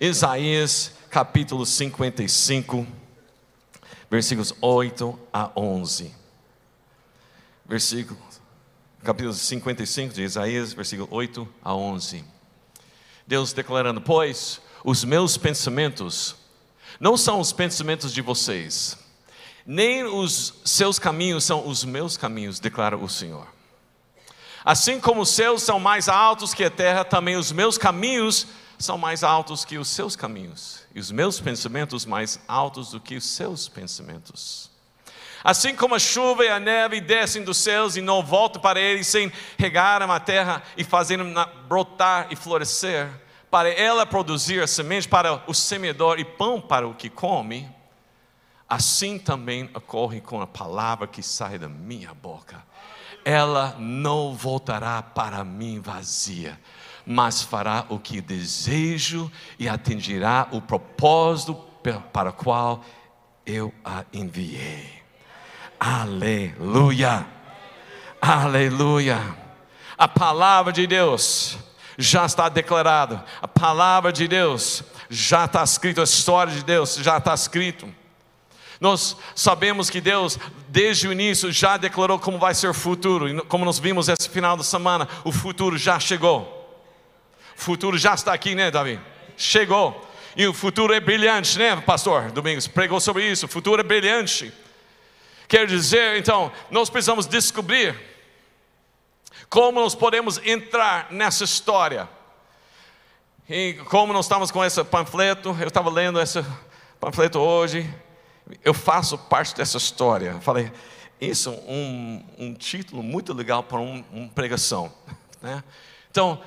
Isaías capítulo 55, versículos 8 a 11. Versículo, capítulo 55 de Isaías, versículo 8 a 11. Deus declarando: Pois os meus pensamentos não são os pensamentos de vocês, nem os seus caminhos são os meus caminhos, declara o Senhor. Assim como os céus são mais altos que a terra, também os meus caminhos são mais altos que os seus caminhos, e os meus pensamentos mais altos do que os seus pensamentos. Assim como a chuva e a neve descem dos céus e não voltam para eles sem regar a terra e fazendo brotar e florescer, para ela produzir a semente para o semeador e pão para o que come, assim também ocorre com a palavra que sai da minha boca. Ela não voltará para mim vazia, mas fará o que desejo e atingirá o propósito para o qual eu a enviei. Aleluia! Aleluia! A palavra de Deus já está declarada, a palavra de Deus já está escrito, a história de Deus já está escrito. Nós sabemos que Deus, desde o início, já declarou como vai ser o futuro, e como nós vimos esse final de semana, o futuro já chegou. O futuro já está aqui, né, Davi? Chegou. E o futuro é brilhante, né, pastor Domingos? Pregou sobre isso. O futuro é brilhante. Quer dizer, então, nós precisamos descobrir como nós podemos entrar nessa história. E como nós estamos com esse panfleto, eu estava lendo esse panfleto hoje, eu faço parte dessa história. Falei, isso é um, um título muito legal para um, uma pregação. Né? Então,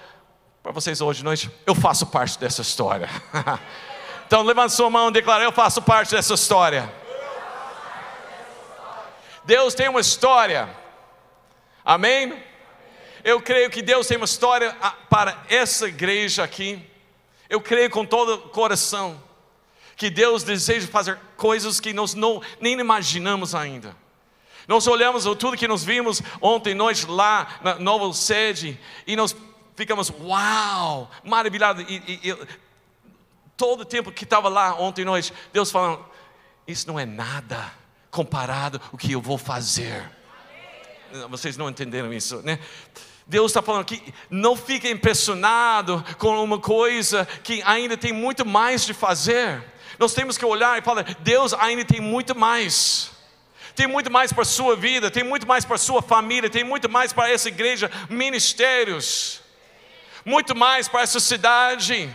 para vocês hoje de noite, eu faço parte dessa história. então, levante sua mão e declare: Eu faço parte dessa história. Deus tem uma história, amém? Eu creio que Deus tem uma história ah, para essa igreja aqui. Eu creio com todo o coração que Deus deseja fazer coisas que nós não, nem imaginamos ainda. Nós olhamos tudo que nós vimos ontem noite lá na nova sede e nós ficamos, uau, maravilhados. E, e, e, todo o tempo que estava lá ontem noite, Deus falando, isso não é nada comparado o que eu vou fazer. Vocês não entenderam isso, né? Deus está falando que não fique impressionado com uma coisa que ainda tem muito mais de fazer. Nós temos que olhar e falar: Deus ainda tem muito mais. Tem muito mais para a sua vida, tem muito mais para a sua família, tem muito mais para essa igreja, ministérios muito mais para essa cidade.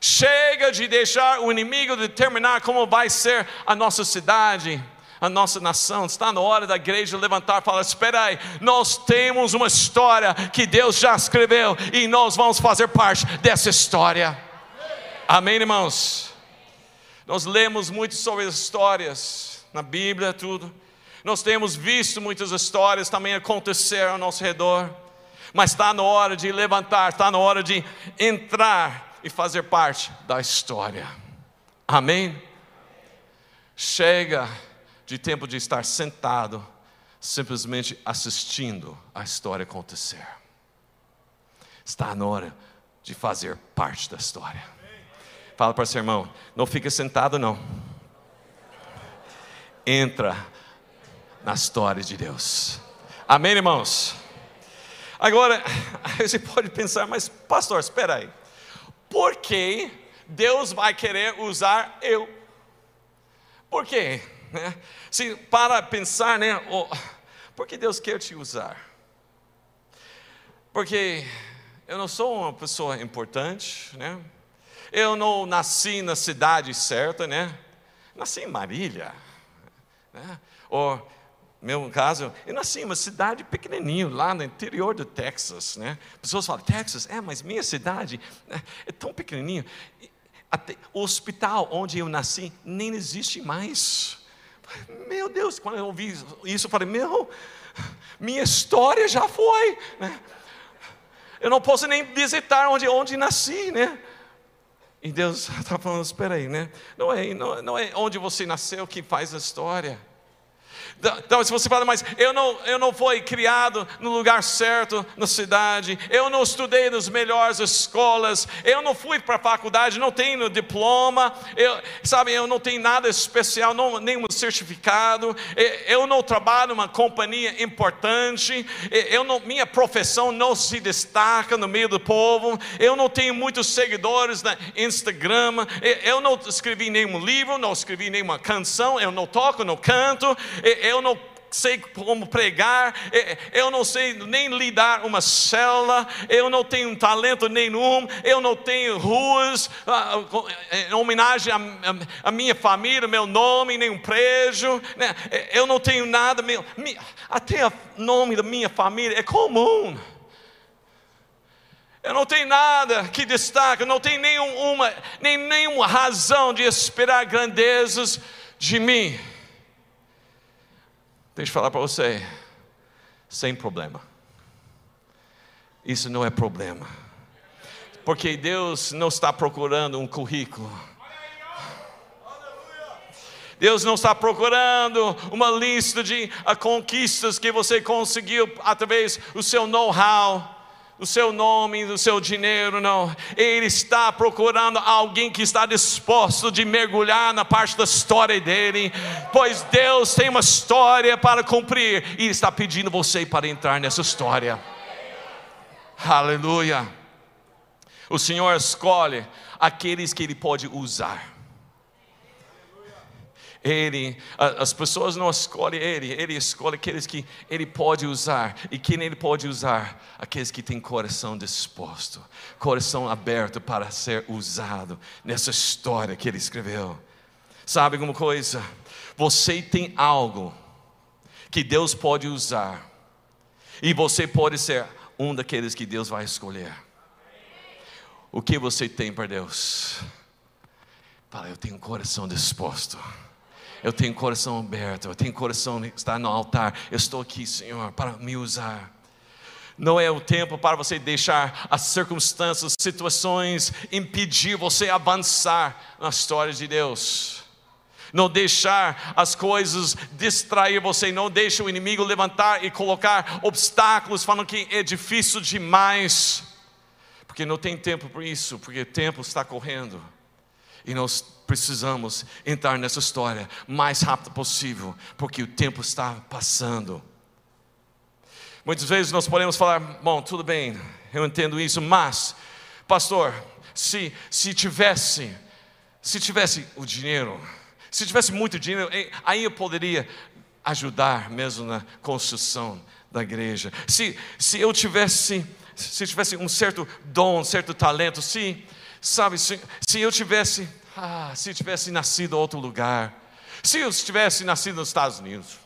Chega de deixar o inimigo determinar como vai ser a nossa cidade, a nossa nação. Está na hora da igreja levantar e falar: espera aí, nós temos uma história que Deus já escreveu e nós vamos fazer parte dessa história. Amém, irmãos? Nós lemos muito sobre as histórias na Bíblia, tudo. Nós temos visto muitas histórias também acontecer ao nosso redor mas está na hora de levantar, está na hora de entrar e fazer parte da história. Amém? Chega de tempo de estar sentado, simplesmente assistindo a história acontecer. Está na hora de fazer parte da história. Fala para seu irmão, não fica sentado não. Entra na história de Deus. Amém, irmãos? Agora, você pode pensar, mas pastor, espera aí. Por que Deus vai querer usar eu? Por quê? Né? Se para pensar, né? Oh, por que Deus quer te usar? Porque eu não sou uma pessoa importante, né? Eu não nasci na cidade certa, né? Nasci em Marília, né? Ou meu caso, eu nasci em uma cidade pequenininho, lá no interior do Texas, né? Pessoas falam, Texas, é, mas minha cidade é, é tão pequenininho. Até o hospital onde eu nasci nem existe mais. Meu Deus, quando eu ouvi isso, eu falei, meu, minha história já foi, né? Eu não posso nem visitar onde, onde nasci, né? E Deus está falando, espera aí, né? Não é, não, não é onde você nasceu que faz a história Então, se você fala, mas eu não, eu não fui criado no lugar certo na cidade, eu não estudei nas melhores escolas, eu não fui para a faculdade, não tenho diploma, eu, sabe, eu não tenho nada especial, não, nenhum certificado, eu não trabalho numa companhia importante, eu não, minha profissão não se destaca no meio do povo, eu não tenho muitos seguidores na Instagram, eu não escrevi nenhum livro, não escrevi nenhuma canção, eu não toco, não canto, eu eu não sei como pregar, eu não sei nem lidar uma célula, eu não tenho talento nenhum, eu não tenho ruas ah, em homenagem à minha família, meu nome, nenhum prédio, né? eu não tenho nada, até o nome da minha família é comum. Eu não tenho nada que destaque, não tenho nenhuma, nem nenhuma razão de esperar grandezas de mim. Deixa eu falar para você, sem problema. Isso não é problema. Porque Deus não está procurando um currículo. Deus não está procurando uma lista de conquistas que você conseguiu através do seu know-how o seu nome, o seu dinheiro, não. Ele está procurando alguém que está disposto de mergulhar na parte da história dele, pois Deus tem uma história para cumprir e está pedindo você para entrar nessa história. Aleluia. O Senhor escolhe aqueles que Ele pode usar. Ele, as pessoas não escolhem Ele, Ele escolhe aqueles que Ele pode usar. E quem Ele pode usar? Aqueles que têm coração disposto, coração aberto para ser usado nessa história que Ele escreveu. Sabe alguma coisa? Você tem algo que Deus pode usar, e você pode ser um daqueles que Deus vai escolher. O que você tem para Deus? Fala, eu tenho um coração disposto eu tenho coração aberto, eu tenho coração está no altar. Eu estou aqui, Senhor, para me usar. Não é o tempo para você deixar as circunstâncias, situações impedir você avançar na história de Deus. Não deixar as coisas distrair você, não deixe o inimigo levantar e colocar obstáculos falando que é difícil demais. Porque não tem tempo para isso, porque o tempo está correndo. E nós precisamos entrar nessa história mais rápido possível, porque o tempo está passando. Muitas vezes nós podemos falar, bom, tudo bem, eu entendo isso, mas, pastor, se, se tivesse, se tivesse o dinheiro, se tivesse muito dinheiro, aí eu poderia ajudar mesmo na construção da igreja. Se, se eu tivesse, se tivesse um certo dom, um certo talento, se Sabe, se, se eu tivesse, ah, se eu tivesse nascido em outro lugar, se eu tivesse nascido nos Estados Unidos,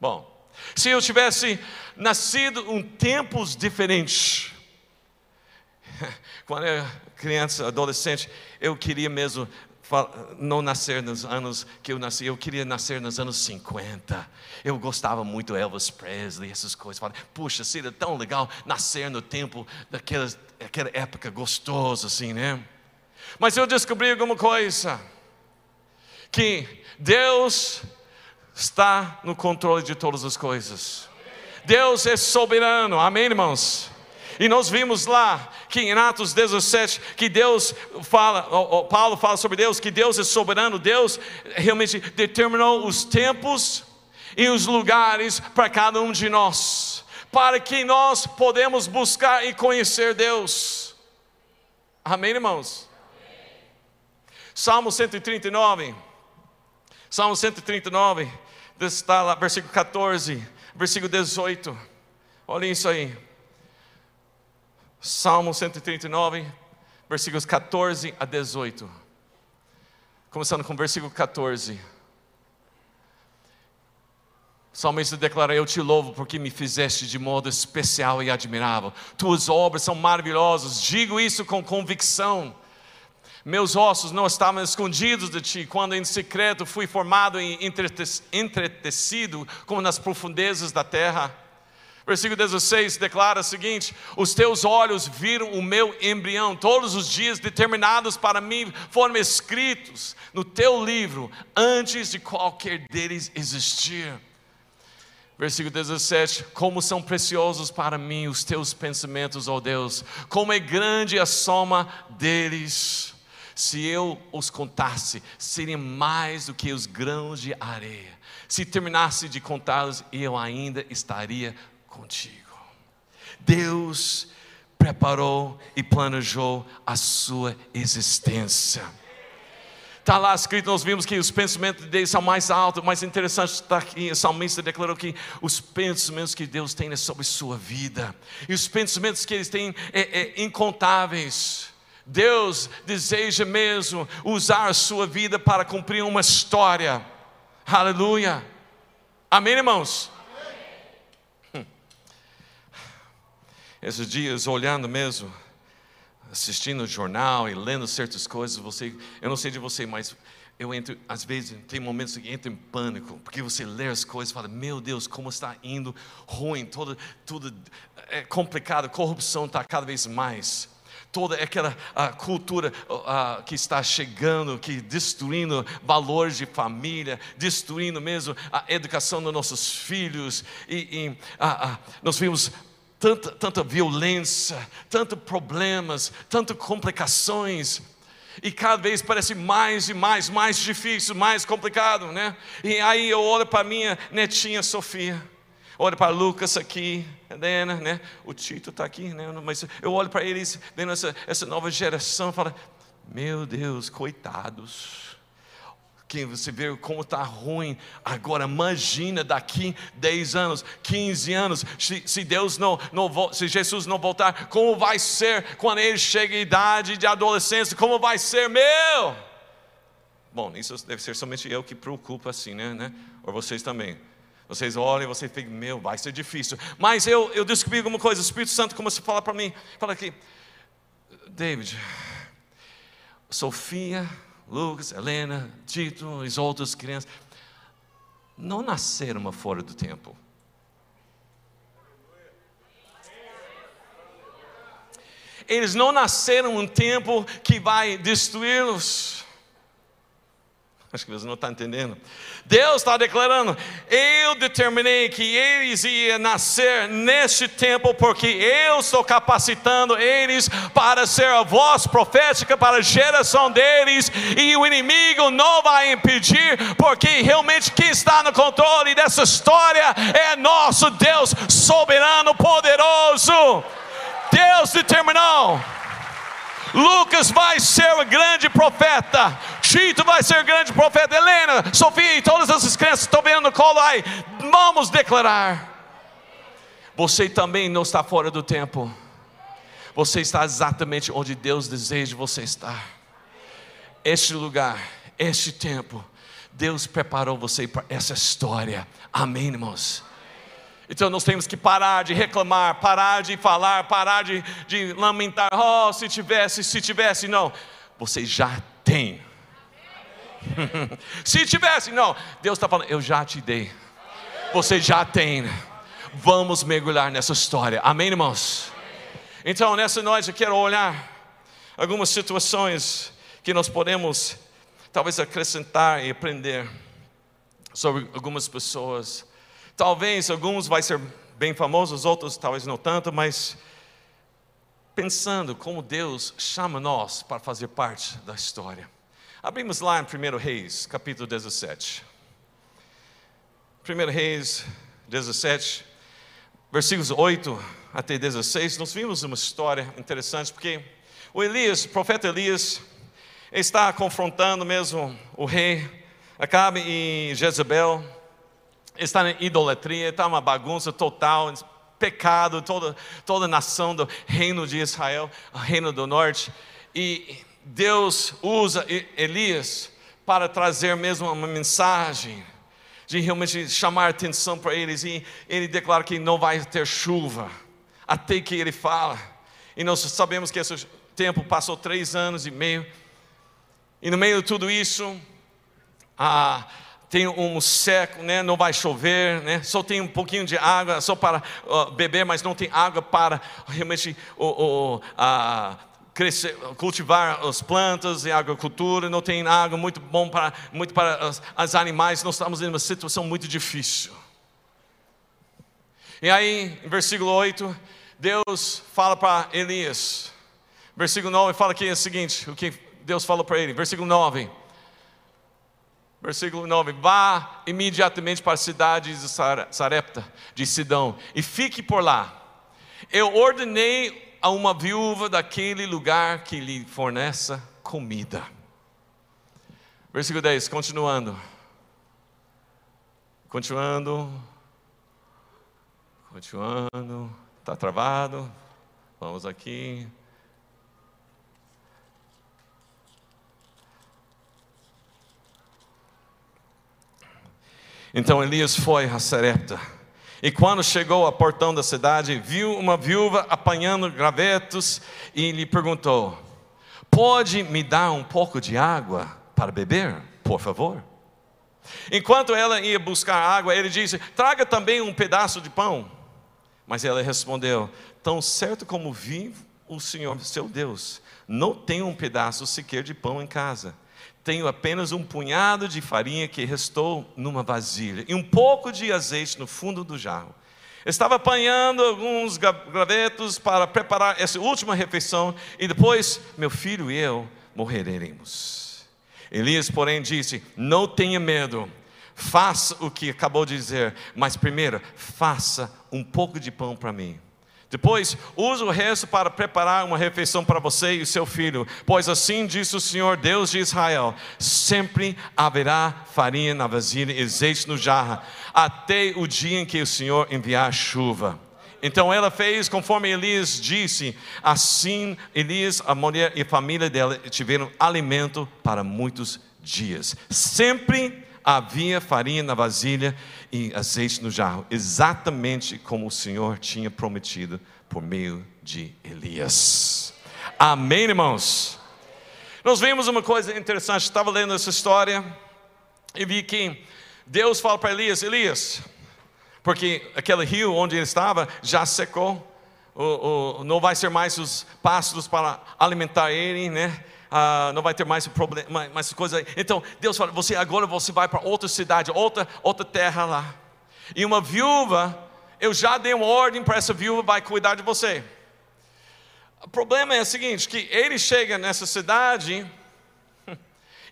bom, se eu tivesse nascido em tempos diferentes, quando eu era criança, adolescente, eu queria mesmo não nascer nos anos que eu nasci, eu queria nascer nos anos 50. Eu gostava muito Elvis Presley, essas coisas. Falei, puxa, seria tão legal nascer no tempo daquela, daquela época gostosa, assim, né? Mas eu descobri alguma coisa: que Deus está no controle de todas as coisas. Deus é soberano, amém, irmãos? E nós vimos lá que em Atos 17 que Deus fala, Paulo fala sobre Deus, que Deus é soberano, Deus realmente determinou os tempos e os lugares para cada um de nós, para que nós podemos buscar e conhecer Deus. Amém, irmãos? Salmo 139. Salmo 139, está lá, versículo 14, versículo 18. Olhem isso aí. Salmo 139, versículos 14 a 18. Começando com o versículo 14. O salmista declara: Eu te louvo porque me fizeste de modo especial e admirável. Tuas obras são maravilhosas. Digo isso com convicção. Meus ossos não estavam escondidos de ti, quando em secreto fui formado e entretecido como nas profundezas da terra. Versículo 16 declara o seguinte: Os teus olhos viram o meu embrião, todos os dias determinados para mim foram escritos no teu livro, antes de qualquer deles existir. Versículo 17: Como são preciosos para mim os teus pensamentos, ó Deus, como é grande a soma deles. Se eu os contasse, seriam mais do que os grãos de areia. Se terminasse de contá-los, eu ainda estaria contigo. Deus preparou e planejou a sua existência. Está lá escrito, nós vimos que os pensamentos deles são mais altos, mais interessante está aqui, o salmista declarou que os pensamentos que Deus tem é sobre sua vida, e os pensamentos que eles têm é, é incontáveis. Deus deseja mesmo usar a sua vida para cumprir uma história. Aleluia. Amém, irmãos? Amém. Hum. Esses dias, olhando mesmo, assistindo o jornal e lendo certas coisas, você, eu não sei de você, mas eu entro, às vezes, tem momentos que entro em pânico, porque você lê as coisas e fala, meu Deus, como está indo ruim, tudo, tudo é complicado, a corrupção está cada vez mais. Toda aquela a cultura a, que está chegando, que destruindo valores de família, destruindo mesmo a educação dos nossos filhos, e, e a, nós vimos tanta, tanta violência, tantos problemas, tantas complicações, e cada vez parece mais e mais, mais difícil, mais complicado, né? E aí eu olho para minha netinha Sofia, olho para Lucas aqui, Helena, né? O Tito está aqui, né? Mas eu olho para eles, vendo essa, essa nova geração, e falo, meu Deus, coitados. Que você vê como está ruim. Agora imagina daqui 10 anos, 15 anos, se, se Deus não, não, se Jesus não voltar, como vai ser quando ele chega em idade de adolescência? Como vai ser meu? Bom, isso deve ser somente eu que preocupa assim, né? né? Ou vocês também. Vocês olham e você fica, meu, vai ser difícil. Mas eu, eu descobri alguma coisa, o Espírito Santo começou a falar para mim, fala aqui, David, Sofia, Lucas, Helena, Tito, as outras crianças, não nasceram fora do tempo. Eles não nasceram um tempo que vai destruí-los. Acho que você não está entendendo. Deus está declarando: Eu determinei que eles iam nascer neste tempo, porque eu estou capacitando eles para ser a voz profética para a geração deles, e o inimigo não vai impedir, porque realmente quem está no controle dessa história é nosso Deus soberano, poderoso. Deus determinou. Lucas vai ser o grande profeta. Tito vai ser grande profeta. Helena, Sofia e todas essas crianças estão vendo no colo aí. Vamos declarar. Você também não está fora do tempo. Você está exatamente onde Deus deseja você estar. Este lugar, este tempo, Deus preparou você para essa história. Amém, irmãos? Então nós temos que parar de reclamar, parar de falar, parar de, de lamentar. Oh, se tivesse, se tivesse, não. Você já tem. se tivesse, não. Deus está falando, eu já te dei. Você já tem. Vamos mergulhar nessa história. Amém, irmãos? Então, nessa noite eu quero olhar algumas situações que nós podemos talvez acrescentar e aprender sobre algumas pessoas Talvez alguns vai ser bem famosos, outros talvez não tanto, mas pensando como Deus chama nós para fazer parte da história. Abrimos lá em 1 Reis, capítulo 17. 1 Reis 17, versículos 8 até 16, nós vimos uma história interessante, porque o Elias, o profeta Elias, está confrontando mesmo o rei Acabe e Jezebel, está em idolatria, está uma bagunça total, pecado, toda, toda a nação do reino de Israel, o reino do norte. E Deus usa Elias para trazer mesmo uma mensagem, de realmente chamar atenção para eles. E ele declara que não vai ter chuva, até que ele fala. E nós sabemos que esse tempo passou três anos e meio. E no meio de tudo isso, a tem um seco, né? não vai chover, né? só tem um pouquinho de água só para uh, beber, mas não tem água para realmente uh, uh, crescer, cultivar as plantas e agricultura, não tem água muito bom para muito para os, os animais. Nós estamos em uma situação muito difícil. E aí, em versículo 8, Deus fala para Elias. Versículo 9 fala aqui o seguinte: o que Deus falou para ele. Versículo 9. Versículo 9: Vá imediatamente para a cidade de Sarepta, de Sidão, e fique por lá. Eu ordenei a uma viúva daquele lugar que lhe forneça comida. Versículo 10, continuando. Continuando. Continuando. Está travado. Vamos aqui. Então Elias foi a Serepta. E quando chegou ao portão da cidade, viu uma viúva apanhando gravetos e lhe perguntou: Pode me dar um pouco de água para beber, por favor? Enquanto ela ia buscar água, ele disse: Traga também um pedaço de pão. Mas ela respondeu: Tão certo como vive o Senhor, seu Deus, não tenho um pedaço sequer de pão em casa tenho apenas um punhado de farinha que restou numa vasilha e um pouco de azeite no fundo do jarro. Estava apanhando alguns gravetos para preparar essa última refeição e depois meu filho e eu morreremos. Elias, porém, disse: Não tenha medo, faça o que acabou de dizer, mas primeiro faça um pouco de pão para mim. Depois, use o resto para preparar uma refeição para você e seu filho, pois assim diz o Senhor Deus de Israel: sempre haverá farinha na vasilha e azeite no jarra, até o dia em que o Senhor enviar chuva. Então ela fez conforme Elias disse, assim Elias, a mulher e a família dela tiveram alimento para muitos dias. Sempre havia farinha na vasilha e azeite no jarro, exatamente como o Senhor tinha prometido por meio de Elias. Amém, irmãos? Nós vimos uma coisa interessante, estava lendo essa história e vi que Deus fala para Elias: Elias, porque aquele rio onde ele estava já secou, o, o, não vai ser mais os pássaros para alimentar ele, né? Ah, não vai ter mais problema, mais coisa. Então Deus fala: você agora você vai para outra cidade, outra outra terra lá. E uma viúva, eu já dei uma ordem para essa viúva vai cuidar de você. O problema é o seguinte, que ele chega nessa cidade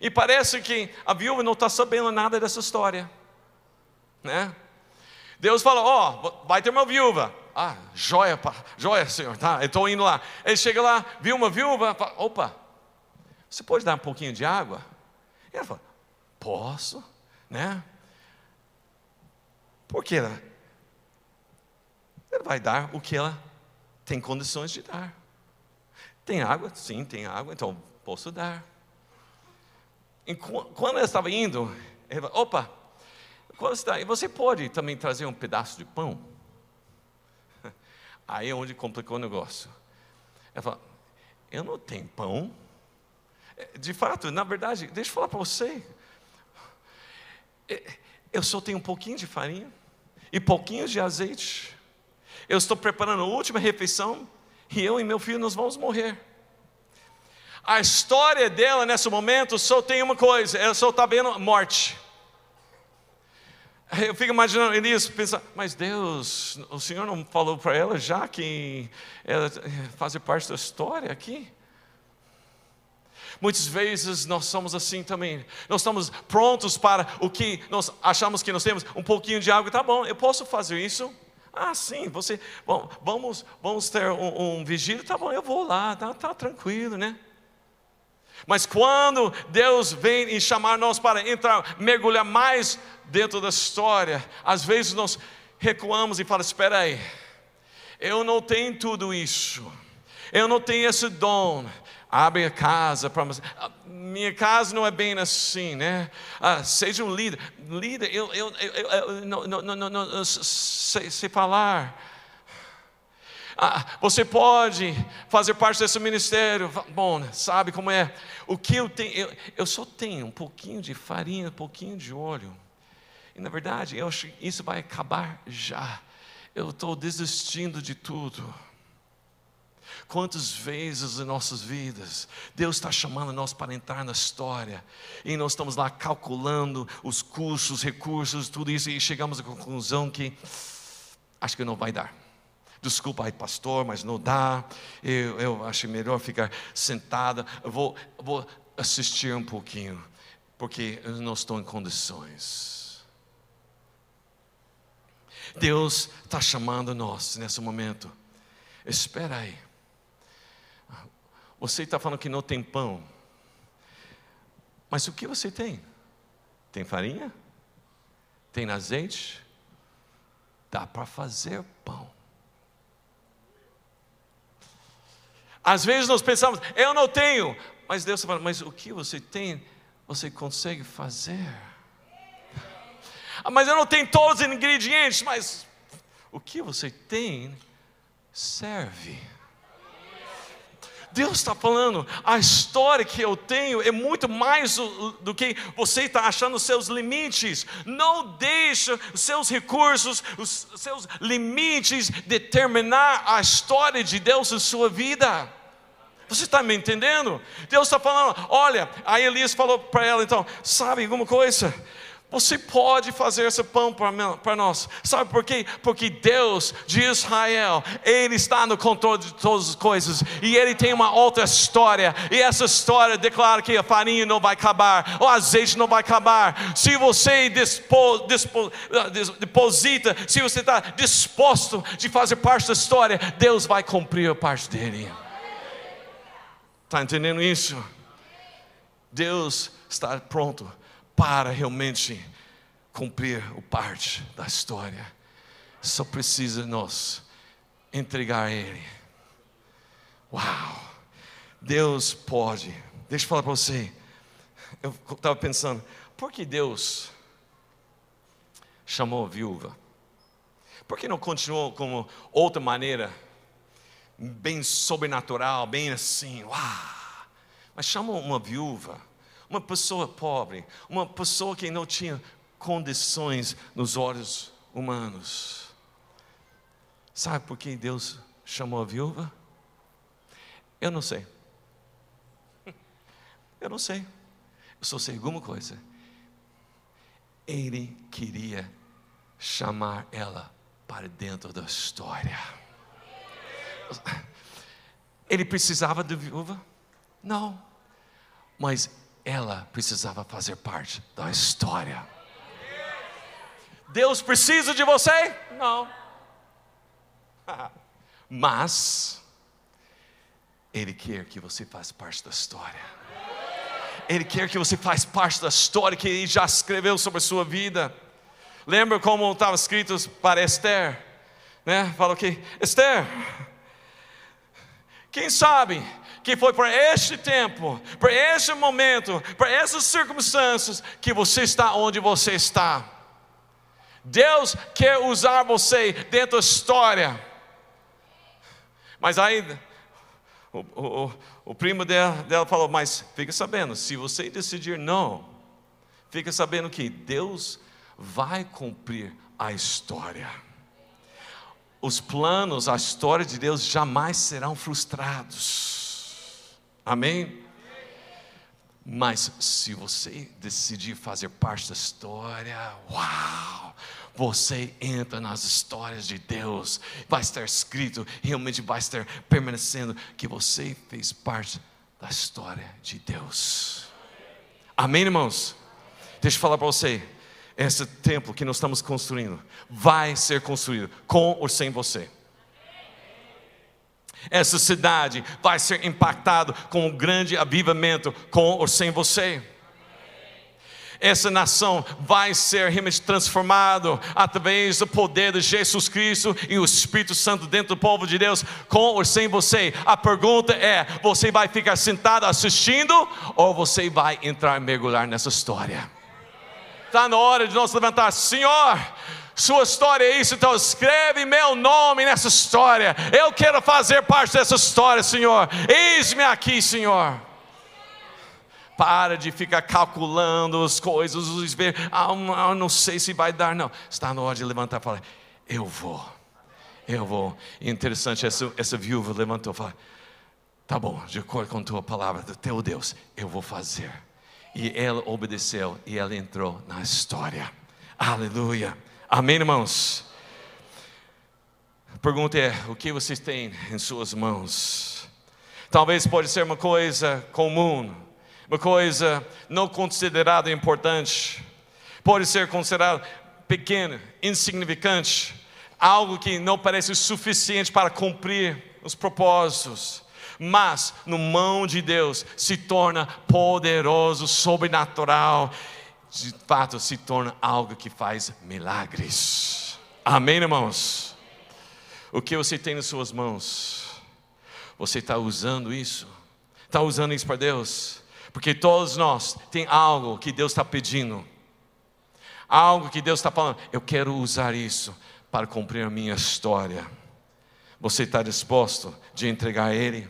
e parece que a viúva não está sabendo nada dessa história, né? Deus fala: ó, oh, vai ter uma viúva. Ah, joia, pá, joia, senhor, tá? Eu estou indo lá. Ele chega lá, viu uma viúva, fala, opa, você pode dar um pouquinho de água? E ela fala: Posso, né? Porque ela, ela vai dar o que ela tem condições de dar. Tem água? Sim, tem água, então posso dar. E quando ela estava indo, ela falou, opa, quando está, você pode também trazer um pedaço de pão? Aí é onde complicou o negócio. Ela falou, eu não tenho pão. De fato, na verdade, deixa eu falar para você. Eu só tenho um pouquinho de farinha e pouquinho de azeite. Eu estou preparando a última refeição e eu e meu filho nós vamos morrer. A história dela nesse momento só tem uma coisa: ela só está vendo morte. Eu fico imaginando Elias pensar, mas Deus, o Senhor não falou para ela já que ela faz parte da história aqui? Muitas vezes nós somos assim também. Nós estamos prontos para o que nós achamos que nós temos. Um pouquinho de água, tá bom, eu posso fazer isso. Ah, sim, você, bom, vamos, vamos ter um, um vigílio, tá bom, eu vou lá, tá, tá tranquilo, né? Mas quando Deus vem e chamar nós para entrar, mergulhar mais dentro da história, às vezes nós recuamos e falamos: espera aí, eu não tenho tudo isso, eu não tenho esse dom, abre a casa para minha casa não é bem assim, né? Ah, seja um líder, líder, eu, eu, eu, eu não, não, não, não sei, sei falar. Ah, você pode fazer parte desse ministério. Bom, sabe como é? O que eu tenho, eu, eu só tenho um pouquinho de farinha, um pouquinho de óleo. E na verdade, eu acho que isso vai acabar já. Eu estou desistindo de tudo. Quantas vezes em nossas vidas Deus está chamando nós para entrar na história e nós estamos lá calculando os custos, recursos, tudo isso e chegamos à conclusão que acho que não vai dar. Desculpa aí, pastor, mas não dá. Eu, eu acho melhor ficar sentada. Vou, vou assistir um pouquinho, porque eu não estou em condições. Deus está chamando nós nesse momento. Espera aí. Você está falando que não tem pão. Mas o que você tem? Tem farinha? Tem azeite? Dá para fazer pão. Às vezes nós pensamos, eu não tenho, mas Deus falando, mas o que você tem, você consegue fazer. Ah, mas eu não tenho todos os ingredientes, mas o que você tem serve. Deus está falando, a história que eu tenho é muito mais do, do que você está achando os seus limites. Não deixe os seus recursos, os seus limites determinar a história de Deus em sua vida. Você está me entendendo? Deus está falando, olha, aí Elias falou para ela então, sabe alguma coisa? Você pode fazer esse pão para nós. Sabe por quê? Porque Deus de Israel, Ele está no controle de todas as coisas. E Ele tem uma outra história. E essa história declara que a farinha não vai acabar, o azeite não vai acabar. Se você dispo, dispo, deposita, se você está disposto de fazer parte da história, Deus vai cumprir a parte dele. Está entendendo isso? Deus está pronto para realmente cumprir o parte da história. Só precisa nós entregar a Ele. Uau! Deus pode. Deixa eu falar para você. Eu estava pensando, por que Deus chamou a viúva? Por que não continuou como outra maneira, bem sobrenatural, bem assim, uau! Mas chamou uma viúva uma pessoa pobre, uma pessoa que não tinha condições nos olhos humanos. Sabe por que Deus chamou a viúva? Eu não sei. Eu não sei. Eu só sei alguma coisa. Ele queria chamar ela para dentro da história. Ele precisava de viúva? Não. Mas ela precisava fazer parte da história. Deus precisa de você? Não. Mas Ele quer que você faça parte da história. Ele quer que você faça parte da história que Ele já escreveu sobre a sua vida. Lembra como estava escrito para Esther? Né? Falou que Esther, quem sabe que foi para este tempo, para este momento, para essas circunstâncias que você está onde você está. Deus quer usar você dentro da história. Mas aí o, o, o primo dela, dela falou: Mas fica sabendo, se você decidir não, fica sabendo que Deus vai cumprir a história. Os planos, a história de Deus jamais serão frustrados. Amém? Mas se você decidir fazer parte da história, uau! Você entra nas histórias de Deus, vai estar escrito, realmente vai estar permanecendo que você fez parte da história de Deus. Amém, irmãos? Deixa eu falar para você, esse templo que nós estamos construindo vai ser construído com ou sem você. Essa cidade vai ser impactada com um grande avivamento, com ou sem você. Essa nação vai ser realmente transformada através do poder de Jesus Cristo e o Espírito Santo dentro do povo de Deus, com ou sem você. A pergunta é: você vai ficar sentado assistindo ou você vai entrar e mergulhar nessa história? Está na hora de nós levantar, Senhor sua história é isso, então escreve meu nome nessa história. Eu quero fazer parte dessa história, Senhor. Eis-me aqui, Senhor. Para de ficar calculando as coisas, os ver, ah, não sei se vai dar, não. Está na hora de levantar e falar: Eu vou, eu vou. Interessante, essa, essa viúva levantou e falou: Tá bom, de acordo com a tua palavra, do teu Deus, eu vou fazer. E ela obedeceu e ela entrou na história. Aleluia. Amém, irmãos? pergunta é: o que vocês têm em suas mãos? Talvez pode ser uma coisa comum, uma coisa não considerada importante, pode ser considerada pequena, insignificante, algo que não parece suficiente para cumprir os propósitos, mas no mão de Deus se torna poderoso, sobrenatural, de fato se torna algo que faz milagres. Amém, irmãos? O que você tem nas suas mãos? Você está usando isso? Está usando isso para Deus? Porque todos nós tem algo que Deus está pedindo, algo que Deus está falando. Eu quero usar isso para cumprir a minha história. Você está disposto de entregar a Ele?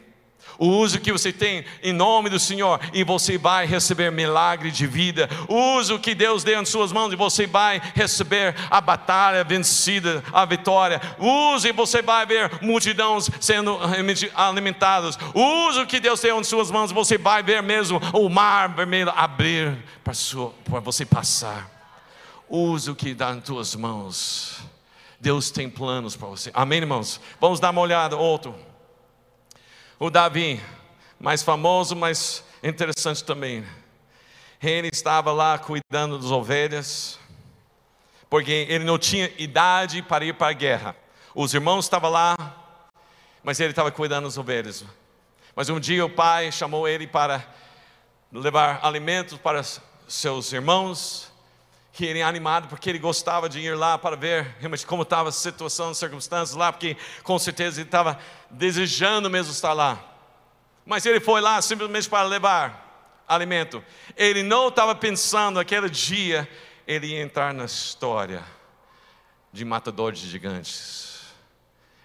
O uso que você tem em nome do Senhor e você vai receber milagre de vida. O uso que Deus deu em suas mãos e você vai receber a batalha vencida, a vitória. Use e você vai ver multidões sendo alimentadas. O que Deus deu em suas mãos, você vai ver mesmo o mar vermelho abrir para, sua, para você passar. Use o que dá em suas mãos. Deus tem planos para você. Amém, irmãos? Vamos dar uma olhada, outro. O Davi, mais famoso, mas interessante também. Ele estava lá cuidando das ovelhas, porque ele não tinha idade para ir para a guerra. Os irmãos estavam lá, mas ele estava cuidando das ovelhas. Mas um dia o pai chamou ele para levar alimentos para seus irmãos, que ele é animado porque ele gostava de ir lá para ver realmente como estava a situação, as circunstâncias lá, porque com certeza ele estava desejando mesmo estar lá. Mas ele foi lá simplesmente para levar alimento. Ele não estava pensando aquele dia ele ia entrar na história de matador de gigantes.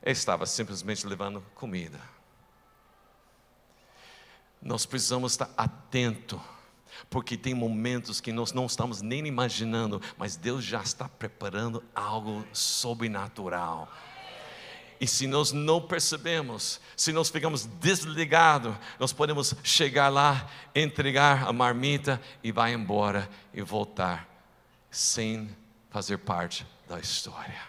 Ele estava simplesmente levando comida. Nós precisamos estar atento porque tem momentos que nós não estamos nem imaginando, mas Deus já está preparando algo sobrenatural. E se nós não percebemos, se nós ficamos desligados, nós podemos chegar lá, entregar a marmita e vai embora e voltar sem fazer parte da história.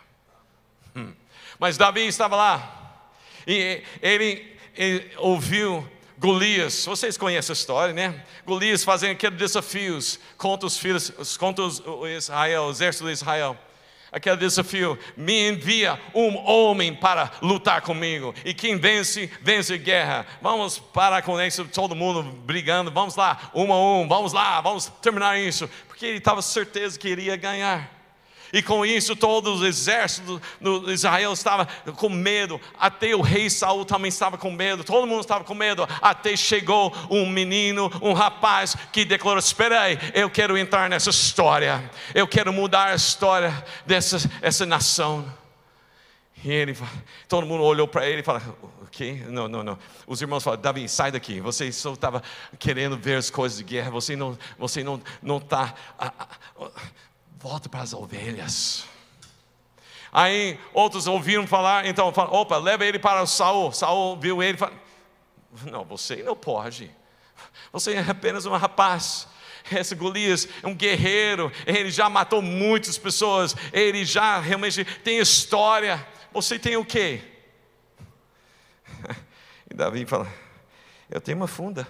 Hum. Mas Davi estava lá e ele, ele ouviu Golias, vocês conhecem a história, né? Golias fazendo aqueles desafios contra os filhos, contra os, o Israel, o exército de Israel. Aquele desafio, me envia um homem para lutar comigo. E quem vence, vence a guerra. Vamos parar com isso, todo mundo brigando. Vamos lá, um a um, vamos lá, vamos terminar isso. Porque ele estava certeza que iria ganhar. E com isso todo o exército de Israel estava com medo, até o rei Saul também estava com medo, todo mundo estava com medo, até chegou um menino, um rapaz que declarou: Espera aí, eu quero entrar nessa história, eu quero mudar a história dessa essa nação. E ele, todo mundo olhou para ele e falou: O quê? Não, não, não. Os irmãos falaram: Davi, sai daqui. Você só estava querendo ver as coisas de guerra. Você não, você não, não está volta para as ovelhas. Aí outros ouviram falar, então falaram, opa, leva ele para Saul. Saul viu ele e falou, não, você não pode. Você é apenas um rapaz. Esse Golias é um guerreiro, ele já matou muitas pessoas, ele já realmente tem história. Você tem o quê? E Davi fala: Eu tenho uma funda.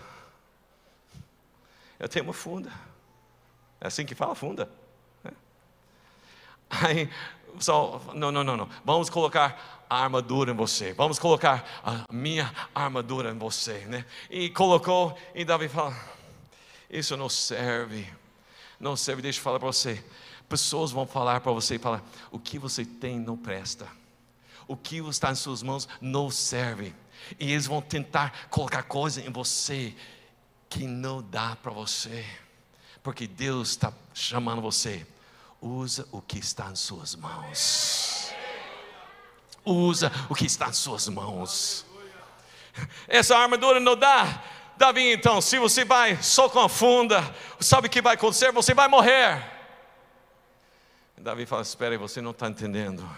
Eu tenho uma funda. É assim que fala funda. Aí, só, não, não, não, não. Vamos colocar a armadura em você. Vamos colocar a minha armadura em você, né? E colocou e Davi fala: Isso não serve. Não serve. Deixa eu falar para você. Pessoas vão falar para você e falar: O que você tem não presta. O que está em suas mãos não serve. E eles vão tentar colocar coisa em você que não dá para você. Porque Deus está chamando você Usa o que está em suas mãos. Usa o que está em suas mãos. Essa armadura não dá. Davi, então, se você vai só com a funda, sabe o que vai acontecer? Você vai morrer. Davi fala: Espera aí, você não está entendendo.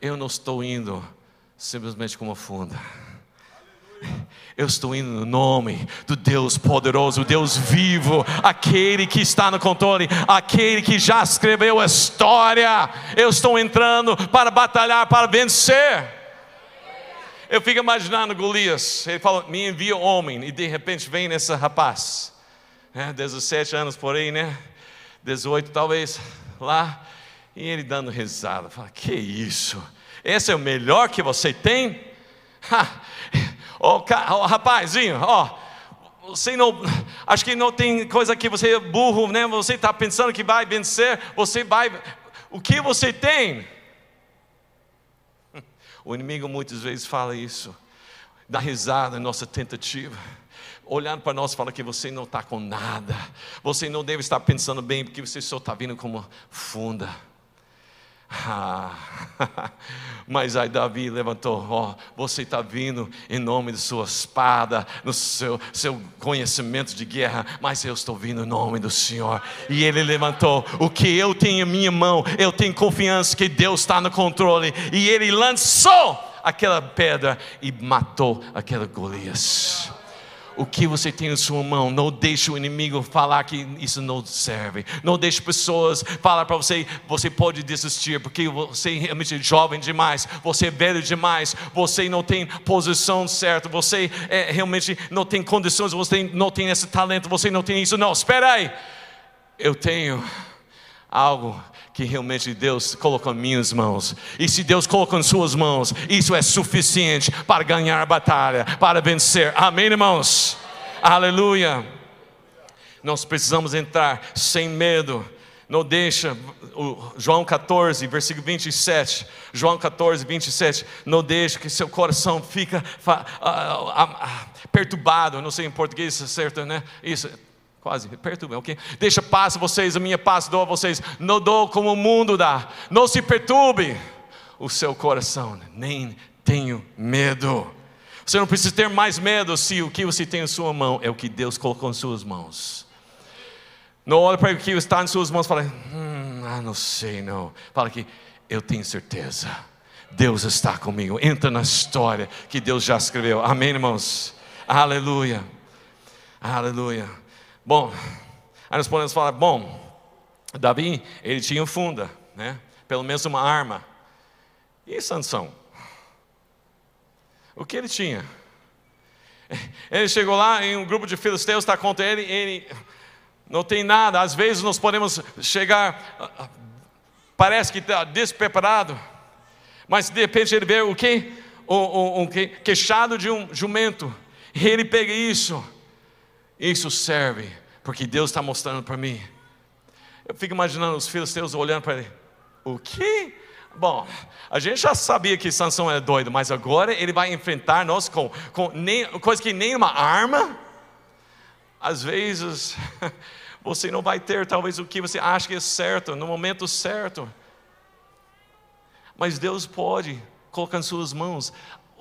Eu não estou indo simplesmente com uma funda. Eu estou indo no nome do Deus poderoso, Deus vivo, aquele que está no controle, aquele que já escreveu a história. Eu estou entrando para batalhar, para vencer. Eu fico imaginando Golias, ele fala: Me envia homem, e de repente vem esse rapaz, né, 17 anos por aí, né? 18 talvez, lá, e ele dando risada, fala: Que isso? Esse é o melhor que você tem? Ó, oh, rapazinho, ó, oh, você não, acho que não tem coisa que você é burro, né? Você está pensando que vai vencer, você vai, o que você tem? O inimigo muitas vezes fala isso, dá risada na nossa tentativa olhando para nós, fala que você não está com nada, você não deve estar pensando bem, porque você só está vindo como funda. Mas aí Davi levantou, ó, você está vindo em nome de sua espada, no seu, seu conhecimento de guerra, mas eu estou vindo em nome do Senhor. E ele levantou, o que eu tenho em minha mão, eu tenho confiança que Deus está no controle. E ele lançou aquela pedra e matou aquela Golias o que você tem em sua mão. Não deixe o inimigo falar que isso não serve. Não deixe pessoas falar para você, você pode desistir, porque você é realmente jovem demais, você é velho demais, você não tem posição certa, você é, realmente não tem condições, você não tem esse talento, você não tem isso. Não, espera aí. Eu tenho algo que realmente Deus colocou em minhas mãos. E se Deus colocou em suas mãos, isso é suficiente para ganhar a batalha, para vencer. Amém, irmãos? Aleluia. Nós precisamos entrar sem medo. Não deixa, João 14, versículo 27, João 14, 27, não deixa que seu coração fica perturbado, não sei em português é certo, né? Isso, Quase, perturbe, ok? Deixa paz a vocês, a minha paz dou a vocês. Não dou como o mundo dá. Não se perturbe o seu coração, nem tenho medo. Você não precisa ter mais medo se o que você tem em sua mão é o que Deus colocou em suas mãos. Não olhe para o que está em suas mãos e fala, hum, ah, não sei, não. Fala que eu tenho certeza. Deus está comigo. Entra na história que Deus já escreveu. Amém, irmãos? Aleluia. Aleluia. Bom, aí nós podemos falar, bom, Davi, ele tinha funda, né? Pelo menos uma arma. E Sansão? O que ele tinha? Ele chegou lá em um grupo de filisteus, está contra ele, ele não tem nada. Às vezes nós podemos chegar, parece que está despreparado, mas de repente ele vê o quê? Um, um, um queixado de um jumento, e ele pega isso isso serve, porque Deus está mostrando para mim. Eu fico imaginando os filhos seus olhando para ele. O que? Bom, a gente já sabia que Sansão é doido, mas agora ele vai enfrentar nós com, com nem, coisa que nem uma arma. Às vezes, você não vai ter talvez o que você acha que é certo, no momento certo. Mas Deus pode colocar em suas mãos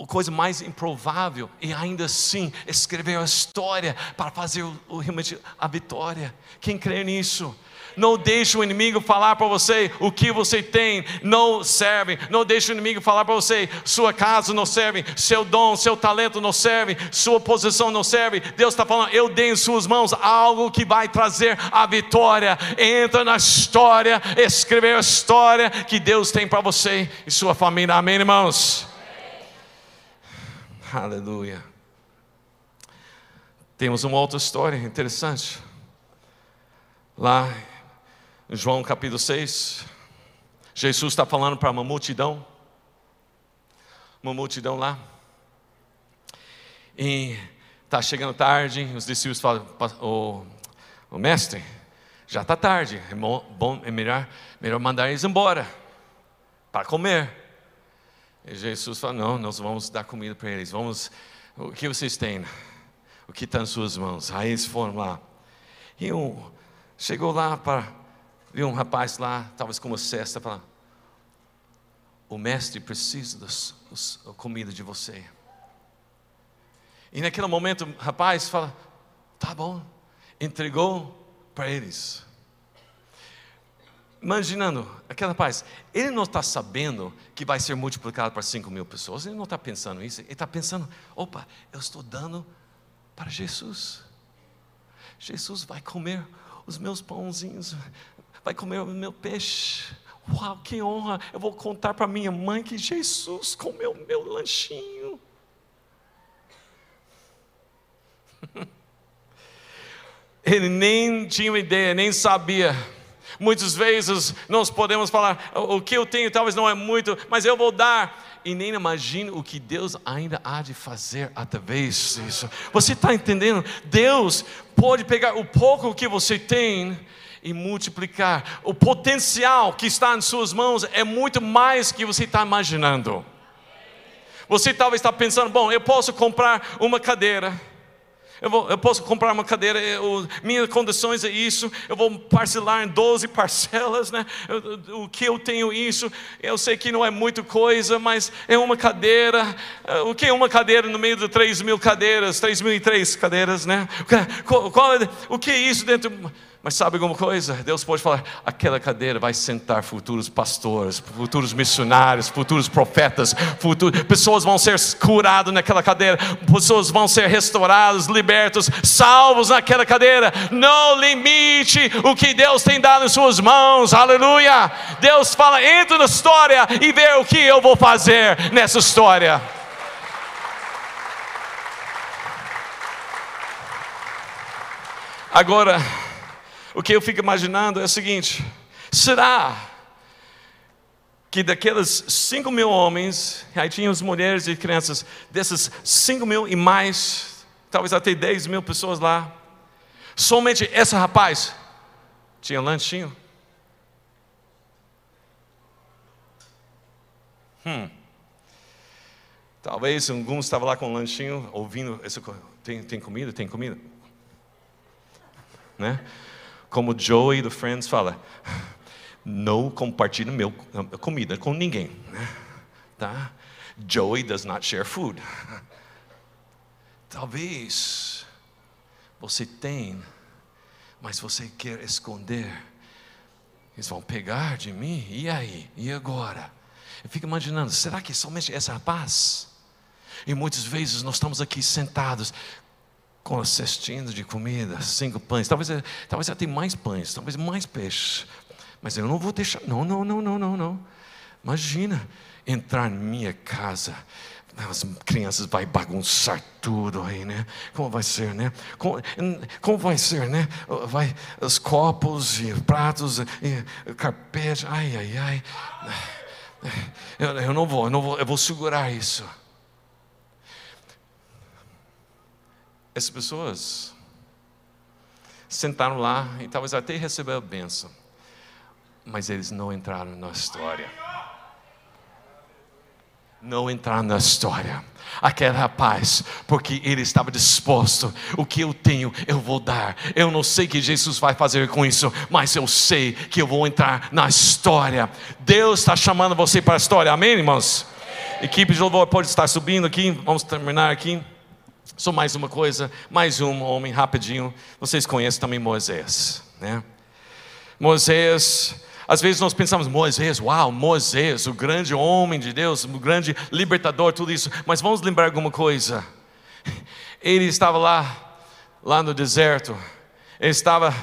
a coisa mais improvável e ainda assim escrever a história para fazer o, o, a vitória. Quem crê nisso? Não deixe o inimigo falar para você o que você tem não serve. Não deixe o inimigo falar para você sua casa não serve, seu dom, seu talento não serve, sua posição não serve. Deus está falando, eu dei em suas mãos algo que vai trazer a vitória. Entra na história, escrever a história que Deus tem para você e sua família. Amém, irmãos? Aleluia. Temos uma outra história interessante. Lá em João capítulo 6, Jesus está falando para uma multidão. Uma multidão lá. E está chegando tarde, os discípulos falam, o, mestre, já está tarde, é, bom, é melhor, melhor mandar eles embora para comer. E Jesus falou: Não, nós vamos dar comida para eles. Vamos, o que vocês têm? O que está em suas mãos? Aí eles foram lá. E um, chegou lá para. Viu um rapaz lá, talvez com uma cesta, falando: O mestre precisa da comida de você. E naquele momento, o rapaz fala: Tá bom. Entregou para eles. Imaginando, aquela paz, ele não está sabendo que vai ser multiplicado para 5 mil pessoas, ele não está pensando isso, ele está pensando: opa, eu estou dando para Jesus. Jesus vai comer os meus pãozinhos, vai comer o meu peixe. Uau, que honra! Eu vou contar para minha mãe que Jesus comeu meu lanchinho. Ele nem tinha ideia, nem sabia. Muitas vezes nós podemos falar: o que eu tenho talvez não é muito, mas eu vou dar. E nem imagina o que Deus ainda há de fazer através disso. Você está entendendo? Deus pode pegar o pouco que você tem e multiplicar. O potencial que está em suas mãos é muito mais que você está imaginando. Você talvez está pensando: bom, eu posso comprar uma cadeira eu, vou, eu posso comprar uma cadeira, eu, minhas condições é isso, eu vou parcelar em 12 parcelas, né? Eu, o que eu tenho isso, eu sei que não é muita coisa, mas é uma cadeira, o que é uma cadeira no meio de 3 mil cadeiras, 3 mil e três cadeiras, né? Qual, qual é, o que é isso dentro mas sabe alguma coisa? Deus pode falar: aquela cadeira vai sentar futuros pastores, futuros missionários, futuros profetas, futuros, pessoas vão ser curadas naquela cadeira, pessoas vão ser restauradas, libertos, salvos naquela cadeira. Não limite o que Deus tem dado em suas mãos, aleluia. Deus fala: entra na história e vê o que eu vou fazer nessa história. Agora, o que eu fico imaginando é o seguinte: será que daqueles 5 mil homens, aí tinha as mulheres e crianças, desses 5 mil e mais, talvez até 10 mil pessoas lá, somente esse rapaz tinha lanchinho? Hum. Talvez alguns estavam lá com um lanchinho, ouvindo, esse, tem, tem comida, tem comida. Né? Como Joey do Friends fala, não compartilhe meu comida com ninguém, né? tá? Joey does not share food. Talvez você tem, mas você quer esconder. Eles vão pegar de mim, e aí? E agora? Eu fico imaginando, será que somente essa paz? E muitas vezes nós estamos aqui sentados, com a cestinha de comida, cinco pães, talvez, talvez até mais pães, talvez mais peixe. Mas eu não vou deixar, não, não, não, não, não, não. Imagina entrar em minha casa, as crianças vai bagunçar tudo aí, né? Como vai ser, né? Como, como vai ser, né? Vai os copos e pratos e carpete, ai, ai, ai. Eu, eu não vou, eu não vou, eu vou segurar isso. Essas pessoas sentaram lá e talvez até receberam a bênção, mas eles não entraram na história. Não entraram na história. Aquele rapaz, porque ele estava disposto, o que eu tenho, eu vou dar. Eu não sei o que Jesus vai fazer com isso, mas eu sei que eu vou entrar na história. Deus está chamando você para a história, amém, irmãos? Equipe de louvor pode estar subindo aqui, vamos terminar aqui. Só mais uma coisa, mais um homem rapidinho. Vocês conhecem também Moisés, né? Moisés, às vezes nós pensamos, Moisés, uau, Moisés, o grande homem de Deus, o grande libertador, tudo isso. Mas vamos lembrar alguma coisa. Ele estava lá, lá no deserto. Ele estava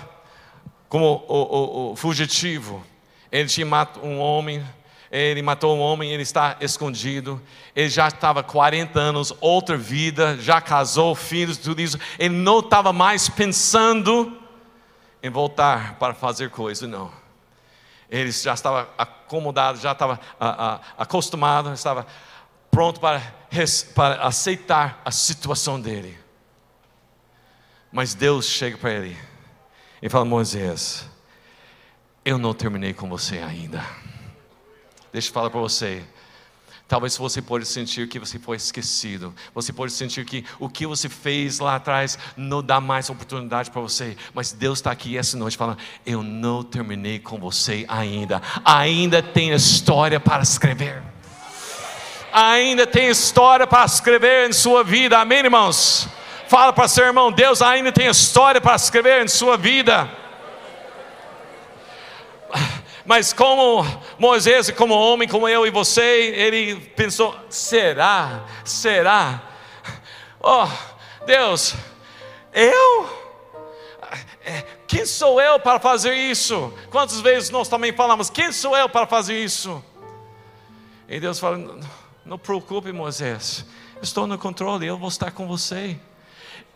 como o, o, o fugitivo. Ele tinha matado um homem ele matou um homem, ele está escondido. Ele já estava 40 anos, outra vida, já casou, filhos, tudo isso. Ele não estava mais pensando em voltar para fazer coisa, não. Ele já estava acomodado, já estava a, a, acostumado, estava pronto para, para aceitar a situação dele. Mas Deus chega para ele e fala: Moisés, eu não terminei com você ainda. Deixa eu falar para você. Talvez você pode sentir que você foi esquecido. Você pode sentir que o que você fez lá atrás não dá mais oportunidade para você. Mas Deus está aqui essa noite falando: Eu não terminei com você ainda. Ainda tem história para escrever. Ainda tem história para escrever em sua vida. Amém, irmãos? Fala para seu irmão: Deus ainda tem história para escrever em sua vida. Mas como Moisés, como homem, como eu e você, ele pensou: será? Será? Oh, Deus, eu? É, quem sou eu para fazer isso? Quantas vezes nós também falamos: quem sou eu para fazer isso? E Deus fala: não preocupe, Moisés, estou no controle, eu vou estar com você.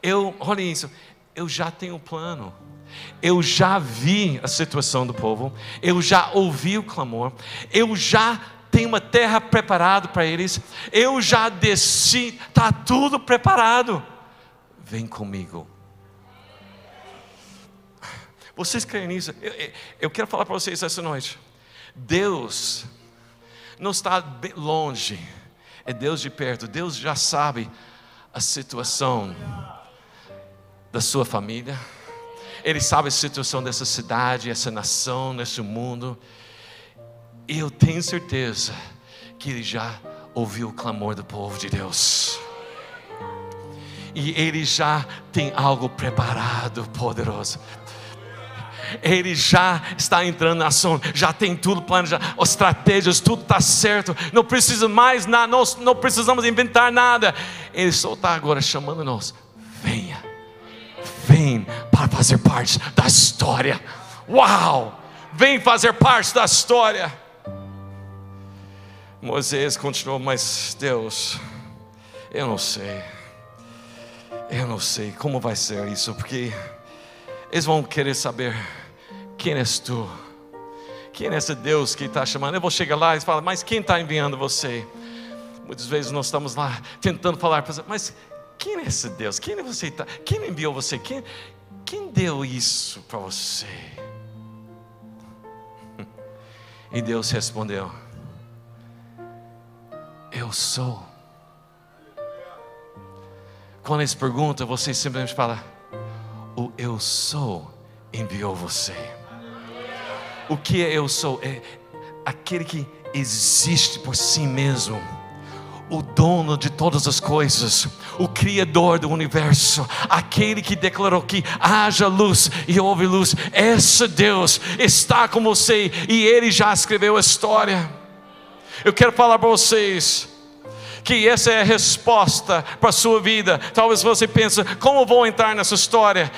Eu, olha isso, eu já tenho um plano. Eu já vi a situação do povo, eu já ouvi o clamor, eu já tenho uma terra preparada para eles, eu já desci, está tudo preparado. Vem comigo. Vocês creem nisso? Eu, eu quero falar para vocês essa noite. Deus não está longe, é Deus de perto. Deus já sabe a situação da sua família, Ele sabe a situação dessa cidade, essa nação, nesse mundo. E eu tenho certeza que Ele já ouviu o clamor do povo de Deus. E Ele já tem algo preparado, poderoso ele já está entrando na ação, já tem tudo planejado, as estratégias, tudo está certo, não precisa mais nada, nós não precisamos inventar nada. Ele só está agora chamando nós, venha, vem para fazer parte da história. Uau! Vem fazer parte da história. Moisés continuou, mas Deus, eu não sei, eu não sei como vai ser isso, porque eles vão querer saber quem és tu. Quem é esse Deus que está chamando? Eu vou chegar lá e falar, mas quem está enviando você? Muitas vezes nós estamos lá tentando falar, mas quem é esse Deus? Quem é você está? Quem enviou você? Quem, quem deu isso para você? E Deus respondeu: Eu sou. Quando eles perguntam, você simplesmente fala: O eu sou enviou você. O que é eu sou? É aquele que existe por si mesmo o dono de todas as coisas, o Criador do universo, aquele que declarou que haja luz e houve luz. Esse Deus está com você e Ele já escreveu a história. Eu quero falar para vocês que essa é a resposta para a sua vida. Talvez você pense, como vou entrar nessa história?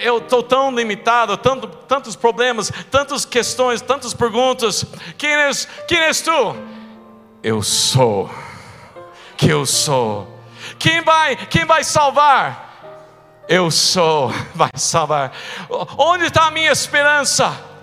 Eu estou tão limitado, tanto, tantos problemas, tantas questões, tantas perguntas. Quem és, quem és tu? Eu sou, que eu sou. Quem vai, quem vai salvar? Eu sou, vai salvar. Onde está a minha esperança?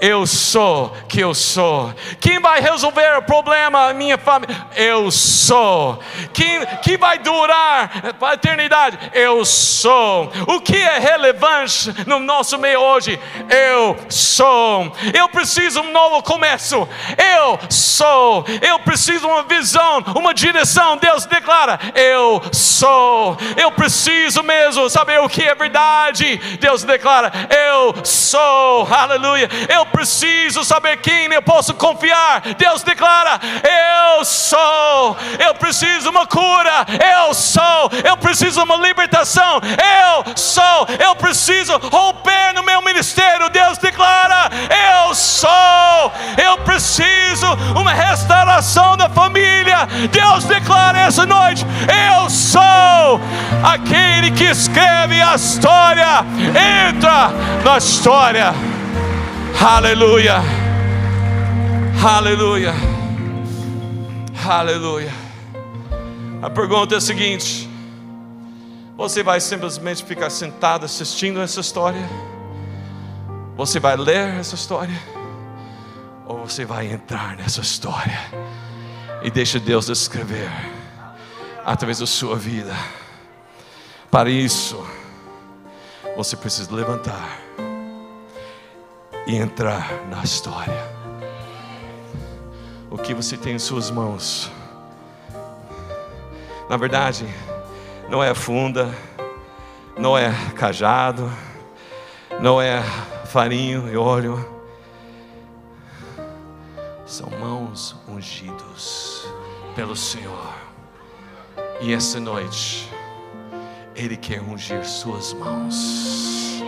Eu sou que eu sou. Quem vai resolver o problema da minha família? Eu sou. Quem, quem vai durar a eternidade? Eu sou. O que é relevante no nosso meio hoje? Eu sou. Eu preciso um novo começo. Eu sou. Eu preciso uma visão, uma direção. Deus declara: Eu sou. Eu preciso mesmo saber o que é verdade. Deus declara: Eu sou. Aleluia. Eu eu preciso saber quem eu posso confiar. Deus declara: Eu sou. Eu preciso uma cura. Eu sou. Eu preciso uma libertação. Eu sou. Eu preciso romper no meu ministério. Deus declara: Eu sou. Eu preciso uma restauração da família. Deus declara essa noite: Eu sou aquele que escreve a história. Entra na história. Aleluia. Aleluia. Aleluia. A pergunta é a seguinte: você vai simplesmente ficar sentado assistindo essa história? Você vai ler essa história? Ou você vai entrar nessa história e deixa Deus escrever através da sua vida? Para isso, você precisa levantar e entrar na história. O que você tem em suas mãos? Na verdade, não é funda, não é cajado, não é farinho e óleo. São mãos ungidos pelo Senhor. E essa noite, Ele quer ungir suas mãos